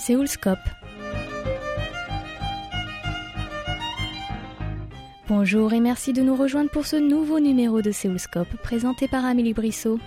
Séoulscope. Bonjour et merci de nous rejoindre pour ce nouveau numéro de Séoulscope présenté par Amélie Brissot.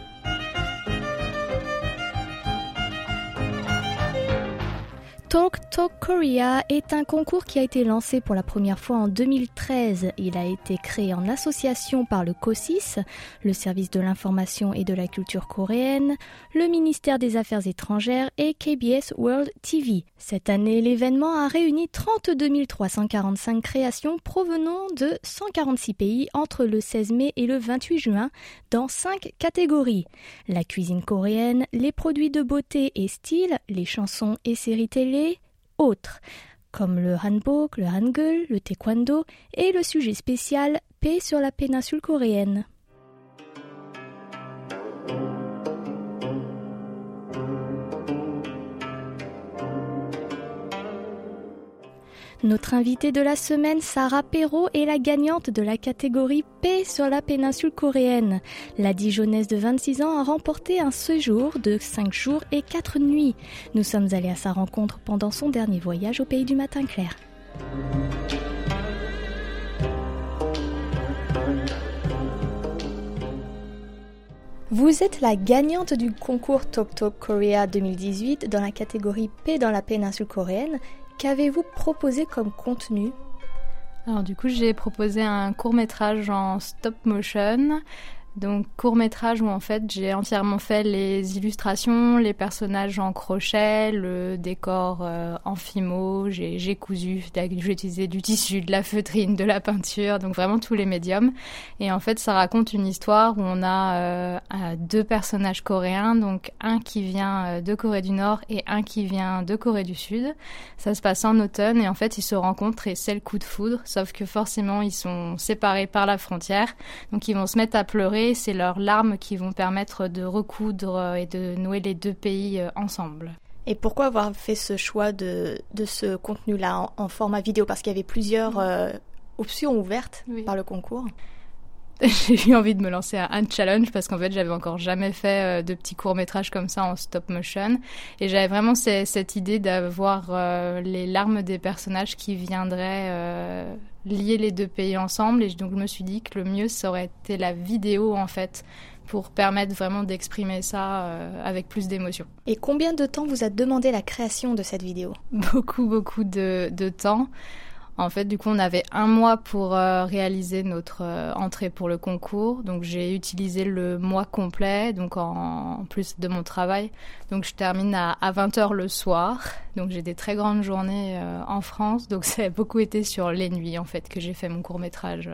Talk Korea est un concours qui a été lancé pour la première fois en 2013. Il a été créé en association par le COSIS, le service de l'information et de la culture coréenne, le ministère des Affaires étrangères et KBS World TV. Cette année, l'événement a réuni 32 345 créations provenant de 146 pays entre le 16 mai et le 28 juin dans 5 catégories. La cuisine coréenne, les produits de beauté et style, les chansons et séries télé, autres, comme le hanbok, le hangul, le taekwondo et le sujet spécial paix sur la péninsule coréenne. Notre invitée de la semaine, Sarah Perrault, est la gagnante de la catégorie Paix sur la péninsule coréenne. La Dijonnaise de 26 ans a remporté un séjour de 5 jours et 4 nuits. Nous sommes allés à sa rencontre pendant son dernier voyage au pays du matin clair. Vous êtes la gagnante du concours Talk Talk Korea 2018 dans la catégorie Paix dans la péninsule coréenne Qu'avez-vous proposé comme contenu? Alors du coup, j'ai proposé un court métrage en stop motion donc court métrage où en fait j'ai entièrement fait les illustrations, les personnages en crochet, le décor euh, en fimo, j'ai cousu, j'ai utilisé du tissu, de la feutrine, de la peinture, donc vraiment tous les médiums. Et en fait ça raconte une histoire où on a euh, deux personnages coréens, donc un qui vient euh, de Corée du Nord et un qui vient de Corée du Sud. Ça se passe en automne et en fait ils se rencontrent et c'est le coup de foudre, sauf que forcément ils sont séparés par la frontière, donc ils vont se mettre à pleurer c'est leurs larmes qui vont permettre de recoudre et de nouer les deux pays euh, ensemble. Et pourquoi avoir fait ce choix de, ce contenu-là en, format vidéo? Parce qu'il y avait plusieurs euh, options ouvertes par le concours. J'ai eu envie de me lancer à un challenge parce qu'en fait, j'avais encore jamais fait euh, de petits courts-métrages comme ça en stop motion. Et j'avais vraiment cette idée d'avoir les larmes des personnages qui viendraient lier les deux pays ensemble. Et donc, je me suis dit que le mieux, ça aurait été la vidéo, en fait, pour permettre vraiment d'exprimer ça euh, avec plus d'émotion. Et combien de temps vous a demandé la création de cette vidéo? Beaucoup, beaucoup de, de temps. En fait, du coup, on avait un mois pour euh, réaliser notre euh, entrée pour le concours. Donc, j'ai utilisé le mois complet, donc en, plus de mon travail. Donc, je termine à, 20h le soir. Donc, j'ai des très grandes journées euh, en France. Donc, ça a beaucoup été sur les nuits, en fait, que j'ai fait mon court métrage.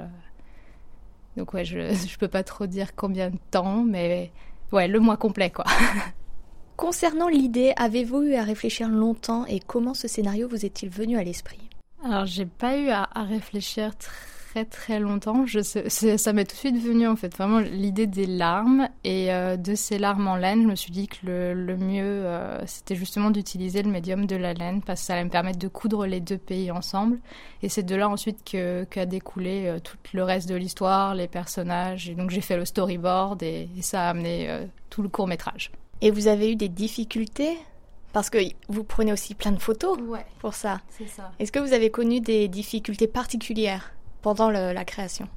Donc, ouais, je ne peux pas trop dire combien de temps, mais ouais, le mois complet, quoi. Concernant l'idée, avez-vous eu à réfléchir longtemps et comment ce scénario vous est-il venu à l'esprit? Alors, j'ai pas eu à, réfléchir très très longtemps. Ça m'est tout de suite venu en fait, vraiment l'idée des larmes et euh, de ces larmes en laine. Je me suis dit que le, mieux, euh, c'était justement d'utiliser le médium de la laine parce que ça allait me permettre de coudre les deux pays ensemble. Et c'est de là ensuite qu'a découlé euh, tout le reste de l'histoire, les personnages. Et donc j'ai fait le storyboard et ça a amené tout le court métrage. Et vous avez eu des difficultés parce que vous prenez aussi plein de photos pour ça. C'est ça. Est-ce que vous avez connu des difficultés particulières pendant la création?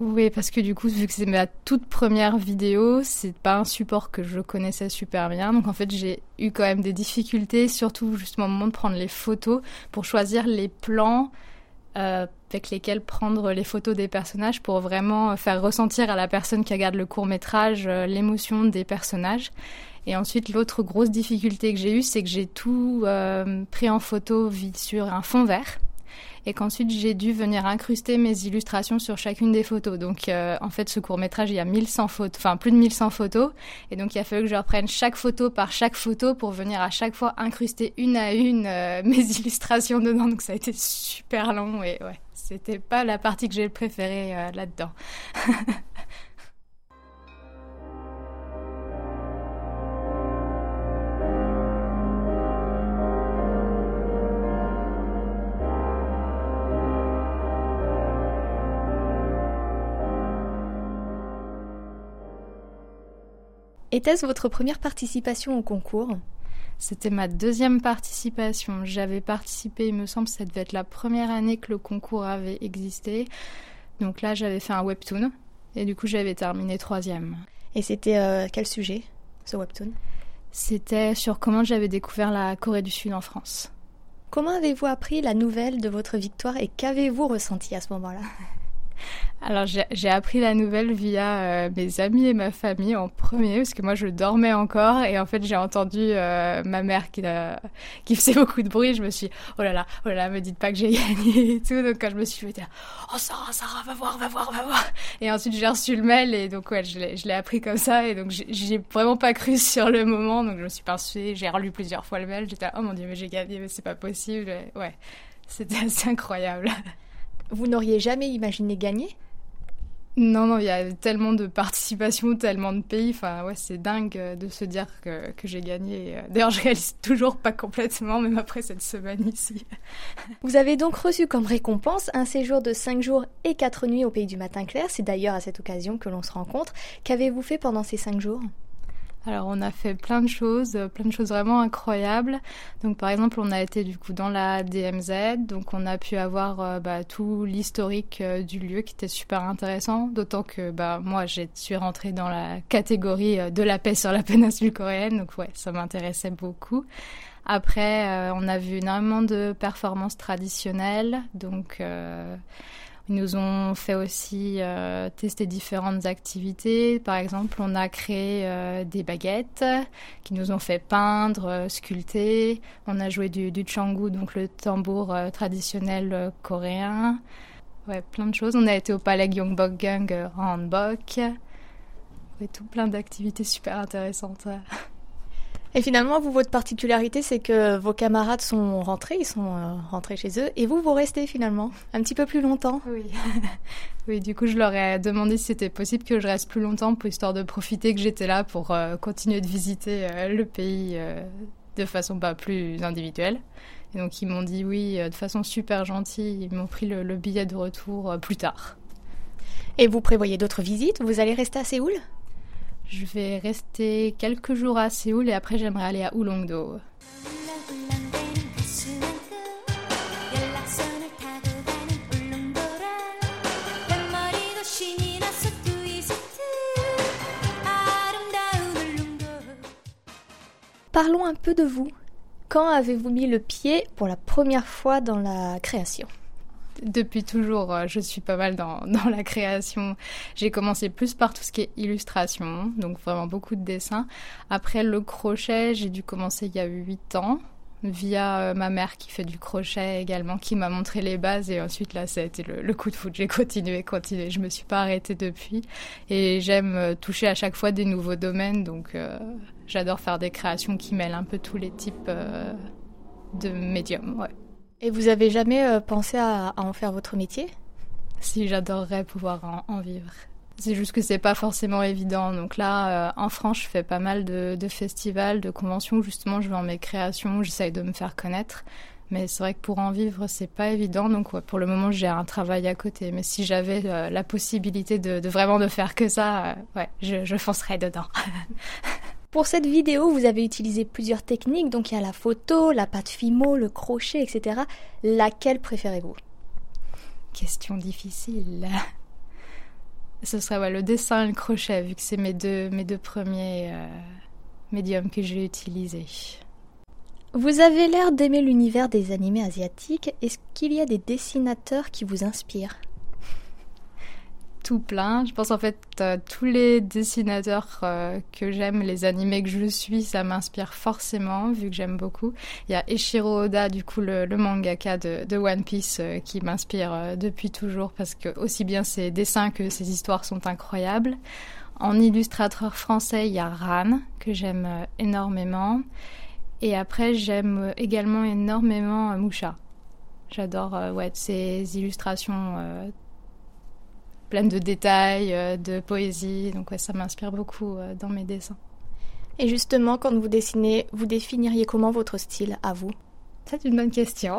Oui, parce que du coup, vu que c'est ma toute première vidéo, c'est pas un support que je connaissais super bien. Donc en fait, j'ai eu quand même des difficultés, surtout justement au moment de prendre les photos, pour choisir les plans euh, avec lesquels prendre les photos des personnages pour vraiment faire ressentir à la personne qui regarde le court métrage euh, l'émotion des personnages. Et ensuite, l'autre grosse difficulté que j'ai eue, c'est que j'ai tout euh, pris en photo sur un fond vert et qu'ensuite j'ai dû venir incruster mes illustrations sur chacune des photos. Donc euh, en fait ce court métrage il y a 1100 photos, enfin plus de 1100 photos et donc il a fallu que je reprenne chaque photo par chaque photo pour venir à chaque fois incruster une à une euh, mes illustrations dedans. Donc ça a été super long et ouais, c'était pas la partie que j'ai préférée là-dedans. Était-ce votre première participation au concours? C'était ma deuxième participation. J'avais participé, il me semble, ça devait être la première année que le concours avait existé. Donc là, j'avais fait un webtoon et du coup, j'avais terminé troisième. Et c'était euh, quel sujet, ce webtoon? C'était sur comment j'avais découvert la Corée du Sud en France. Comment avez-vous appris la nouvelle de votre victoire et qu'avez-vous ressenti à ce moment-là? Alors j'ai appris la nouvelle via euh, mes amis et ma famille en premier parce que moi je dormais encore et en fait j'ai entendu euh, ma mère qui, faisait beaucoup de bruit. Je me suis oh là là oh là là me dites pas que j'ai gagné et tout. Donc quand je me suis dit oh Sarah Sarah va voir va voir va voir. Et ensuite j'ai reçu le mail et donc ouais je l'ai appris comme ça. Et donc j'ai vraiment pas cru sur le moment. Donc je me suis pensé j'ai relu plusieurs fois le mail. J'étais oh mon dieu mais j'ai gagné mais c'est pas possible. Ouais c'était assez incroyable. Vous n'auriez jamais imaginé gagner? Non, non, il y a tellement de participation, tellement de pays. Enfin, ouais, c'est dingue euh, de se dire que, que j'ai gagné. Euh, d'ailleurs, je réalise toujours pas complètement, même après cette semaine ici. Vous avez donc reçu comme récompense un séjour de 5 jours et 4 nuits au pays du matin clair. C'est d'ailleurs à cette occasion que l'on se rencontre. Qu'avez-vous fait pendant ces 5 jours? Alors on a fait plein de choses, euh, plein de choses vraiment incroyables. Donc par exemple on a été du coup dans la DMZ, donc on a pu avoir euh, bah, tout l'historique euh, du lieu qui était super intéressant. D'autant que bah moi je suis rentrée dans la catégorie de la paix sur la péninsule coréenne, donc ouais ça m'intéressait beaucoup. Après on a vu énormément de performances traditionnelles, donc ils nous ont fait aussi euh, tester différentes activités. Par exemple, on a créé euh, des baguettes qui nous ont fait peindre, euh, sculpter. On a joué du, du changu, donc le tambour traditionnel coréen. Ouais, plein de choses. On a été au palais Gyeongbokgung en. Ouais, tout plein d'activités super intéressantes. Et finalement, vous, votre particularité, c'est que vos camarades sont rentrés, ils sont euh, rentrés chez eux, et vous, vous restez finalement un petit peu plus longtemps. Oui. oui, du coup, je leur ai demandé si c'était possible que je reste plus longtemps pour histoire de profiter que j'étais là pour euh, continuer de visiter euh, le pays de façon pas plus individuelle. Et donc, ils m'ont dit oui, de façon super gentille. Ils m'ont pris le, le billet de retour plus tard. Et vous prévoyez d'autres visites? Vous allez rester à Séoul? Je vais rester quelques jours à Séoul et après j'aimerais aller à Ulongdo. Parlons un peu de vous. Quand avez-vous mis le pied pour la première fois dans la création? Depuis toujours, euh, je suis pas mal dans, la création. J'ai commencé plus par tout ce qui est illustration, donc vraiment beaucoup de dessins. Après le crochet, j'ai dû commencer il y a 8 ans via euh, ma mère qui fait du crochet également, qui m'a montré les bases et ensuite là ça a été le, coup de foot. J'ai continué, continué. Je me suis pas arrêtée depuis et j'aime euh, toucher à chaque fois des nouveaux domaines, donc j'adore faire des créations qui mêlent un peu tous les types de médiums. Et vous avez jamais euh, pensé à, en faire votre métier? Si, j'adorerais pouvoir en, vivre. C'est juste que c'est pas forcément évident. Donc là, euh, en France, je fais pas mal de, festivals, de conventions justement je vends mes créations, j'essaye de me faire connaître. Mais c'est vrai que pour en vivre, c'est pas évident. Donc pour le moment, j'ai un travail à côté. Mais si j'avais euh, la possibilité de, vraiment de faire que ça, ouais, je, je foncerais dedans. Pour cette vidéo, vous avez utilisé plusieurs techniques, donc il y a la photo, la pâte Fimo, le crochet, etc. Laquelle préférez-vous? Question difficile. Ce serait le dessin et le crochet, vu que c'est mes deux, mes deux premiers euh, médiums que j'ai utilisés. Vous avez l'air d'aimer l'univers des animés asiatiques. Est-ce qu'il y a des dessinateurs qui vous inspirent? Tout plein. Je pense en fait tous les dessinateurs euh, que j'aime, les animés que je suis, ça m'inspire forcément vu que j'aime beaucoup. Il y a Eshiro Oda, du coup le, mangaka de, One Piece, euh, qui m'inspire euh, depuis toujours parce que aussi bien ses dessins que ses histoires sont incroyables. En illustrateur français, il y a Ran que j'aime énormément. Et après, j'aime également énormément Musha. J'adore ouais, ses illustrations pleine de détails, euh, de poésie. Donc ouais, ça m'inspire beaucoup euh, dans mes dessins. Et justement, quand vous dessinez, vous définiriez comment votre style à vous? C'est une bonne question.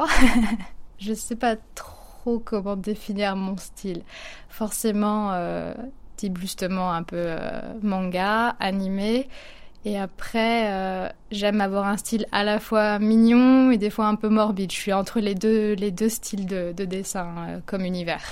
je ne sais pas trop comment définir mon style. Forcément, euh, type justement un peu manga, animé. Et après, euh, j'aime avoir un style à la fois mignon et des fois un peu morbide. Je suis entre les deux, les deux styles de, dessin euh, comme univers.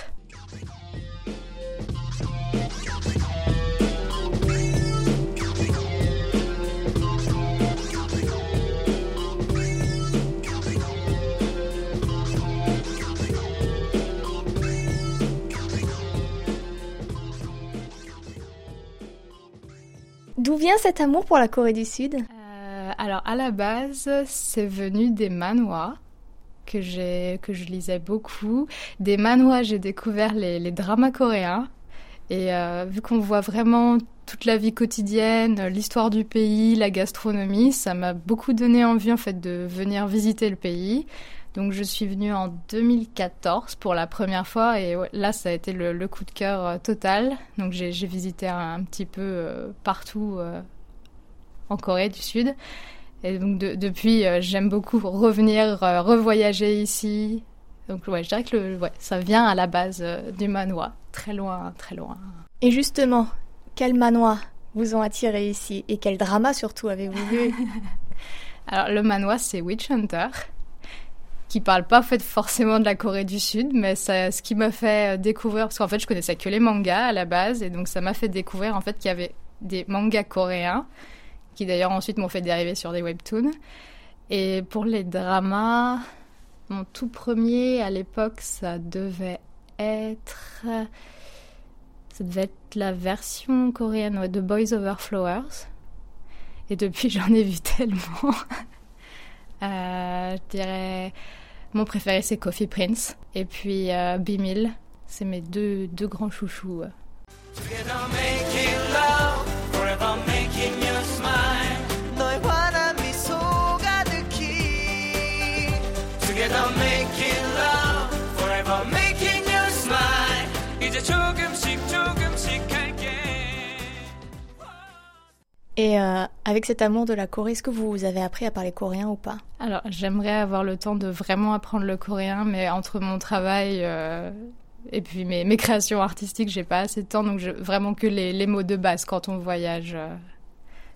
D'où vient cet amour pour la Corée du Sud? Euh, Alors à la base, c'est venu des manhwas que que je lisais beaucoup. Des manhwas, j'ai découvert les, dramas coréens et euh, vu qu'on voit vraiment toute la vie quotidienne, l'histoire du pays, la gastronomie, ça m'a beaucoup donné envie en fait de venir visiter le pays. Donc je suis venue en 2014 pour la première fois et là ça a été le, coup de cœur euh, total. Donc j'ai visité un, petit peu euh, partout euh, en Corée du Sud. Et donc depuis j'aime beaucoup revenir, revoyager ici. Donc ouais, je dirais que le, ouais, ça vient à la base du manoir, très loin, très loin. Et justement, quel manoir vous ont attiré ici et quel drama surtout avez-vous vu? Alors le manoir c'est Witch Hunter qui parle pas forcément de la Corée du Sud, mais c'est ce qui m'a fait euh, découvrir parce qu'en fait je connaissais que les mangas à la base et donc ça m'a fait découvrir en fait qu'il y avait des mangas coréens qui d'ailleurs ensuite m'ont fait dériver sur des webtoons. Et pour les dramas, mon tout premier à l'époque ça devait être ça devait être la version coréenne de Boys Over Flowers. Et depuis j'en ai vu tellement. Euh, je dirais mon préféré, c'est Coffee Prince. Et puis euh, Bimil, c'est mes deux, deux grands chouchous. Et euh, avec cet amour de la Corée, est-ce que vous avez appris à parler coréen ou pas? Alors, j'aimerais avoir le temps de vraiment apprendre le coréen, mais entre mon travail euh, et puis mes, mes créations artistiques, j'ai pas assez de temps, donc je, vraiment que les, les, mots de base quand on voyage. Euh,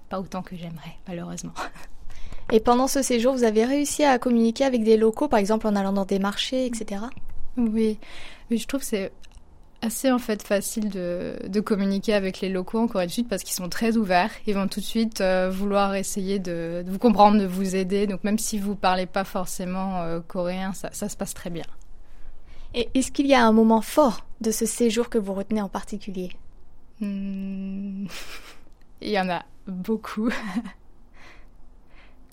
pas autant que j'aimerais, malheureusement. Et pendant ce séjour, vous avez réussi à communiquer avec des locaux, par exemple en allant dans des marchés, etc. Oui, oui je trouve que c'est assez en fait facile de, de, communiquer avec les locaux en Corée du Sud parce qu'ils sont très ouverts. Ils vont tout de suite euh, vouloir essayer de, vous comprendre, de vous aider. Donc même si vous parlez pas forcément euh, coréen, ça, ça, se passe très bien. Et est-ce qu'il y a un moment fort de ce séjour que vous retenez en particulier? Hmm. Il y en a beaucoup.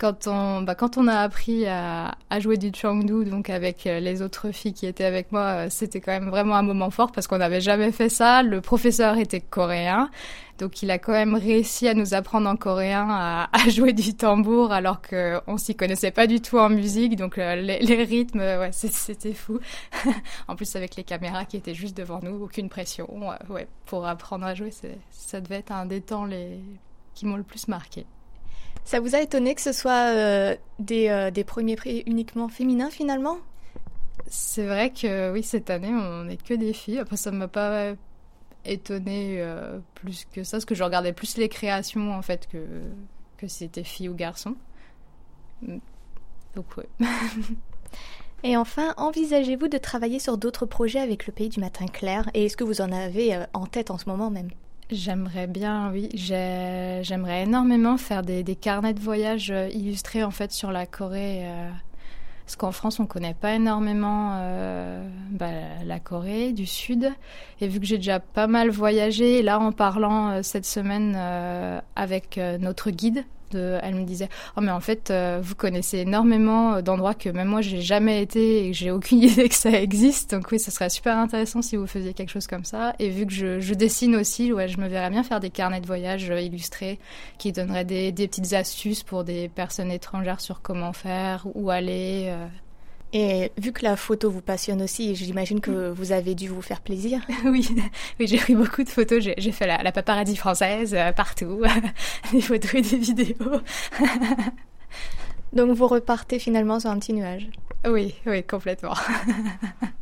quand on, bah, quand on a appris à, jouer du Changdu, donc avec euh, les autres filles qui étaient avec moi, euh, c'était quand même vraiment un moment fort parce qu'on n'avait jamais fait ça. Le professeur était coréen, donc il a quand même réussi à nous apprendre en coréen à, jouer du tambour alors qu'on s'y connaissait pas du tout en musique. Donc euh, les, les, rythmes, ouais, c'était fou. en plus avec les caméras qui étaient juste devant nous, aucune pression. Ouais, pour apprendre à jouer, ça devait être un des temps les qui m'ont le plus marqué. Ça vous a étonné que ce soit euh, des, euh, des, premiers prix uniquement féminins finalement? C'est vrai que oui, cette année, on n'est que des filles. Après, ça ne m'a pas étonné euh, plus que ça, parce que je regardais plus les créations en fait que, que c'était filles ou garçons. Donc oui. Et enfin, envisagez-vous de travailler sur d'autres projets avec le pays du matin clair? Et est-ce que vous en avez en tête en ce moment même? J'aimerais bien, oui. J'aimerais énormément faire des, carnets de voyage euh, illustrés en fait sur la Corée. Euh, parce qu'en France, on connaît pas énormément euh, bah, la Corée du Sud. Et vu que j'ai déjà pas mal voyagé, là en parlant cette semaine avec notre guide elle me disait oh mais en fait euh, vous connaissez énormément euh, d'endroits que même moi j'ai jamais été et que j'ai aucune idée que ça existe. Donc oui ça serait super intéressant si vous faisiez quelque chose comme ça. Et vu que je, dessine aussi ouais je me verrais bien faire des carnets de voyage euh, illustrés qui donneraient des, des, petites astuces pour des personnes étrangères sur comment faire où aller et vu que la photo vous passionne aussi, j'imagine que vous avez dû vous faire plaisir. oui, oui j'ai pris beaucoup de photos. J'ai fait la, la, paparazzi française euh, partout, des photos et des vidéos. Donc vous repartez finalement sur un petit nuage. Oui, oui, complètement.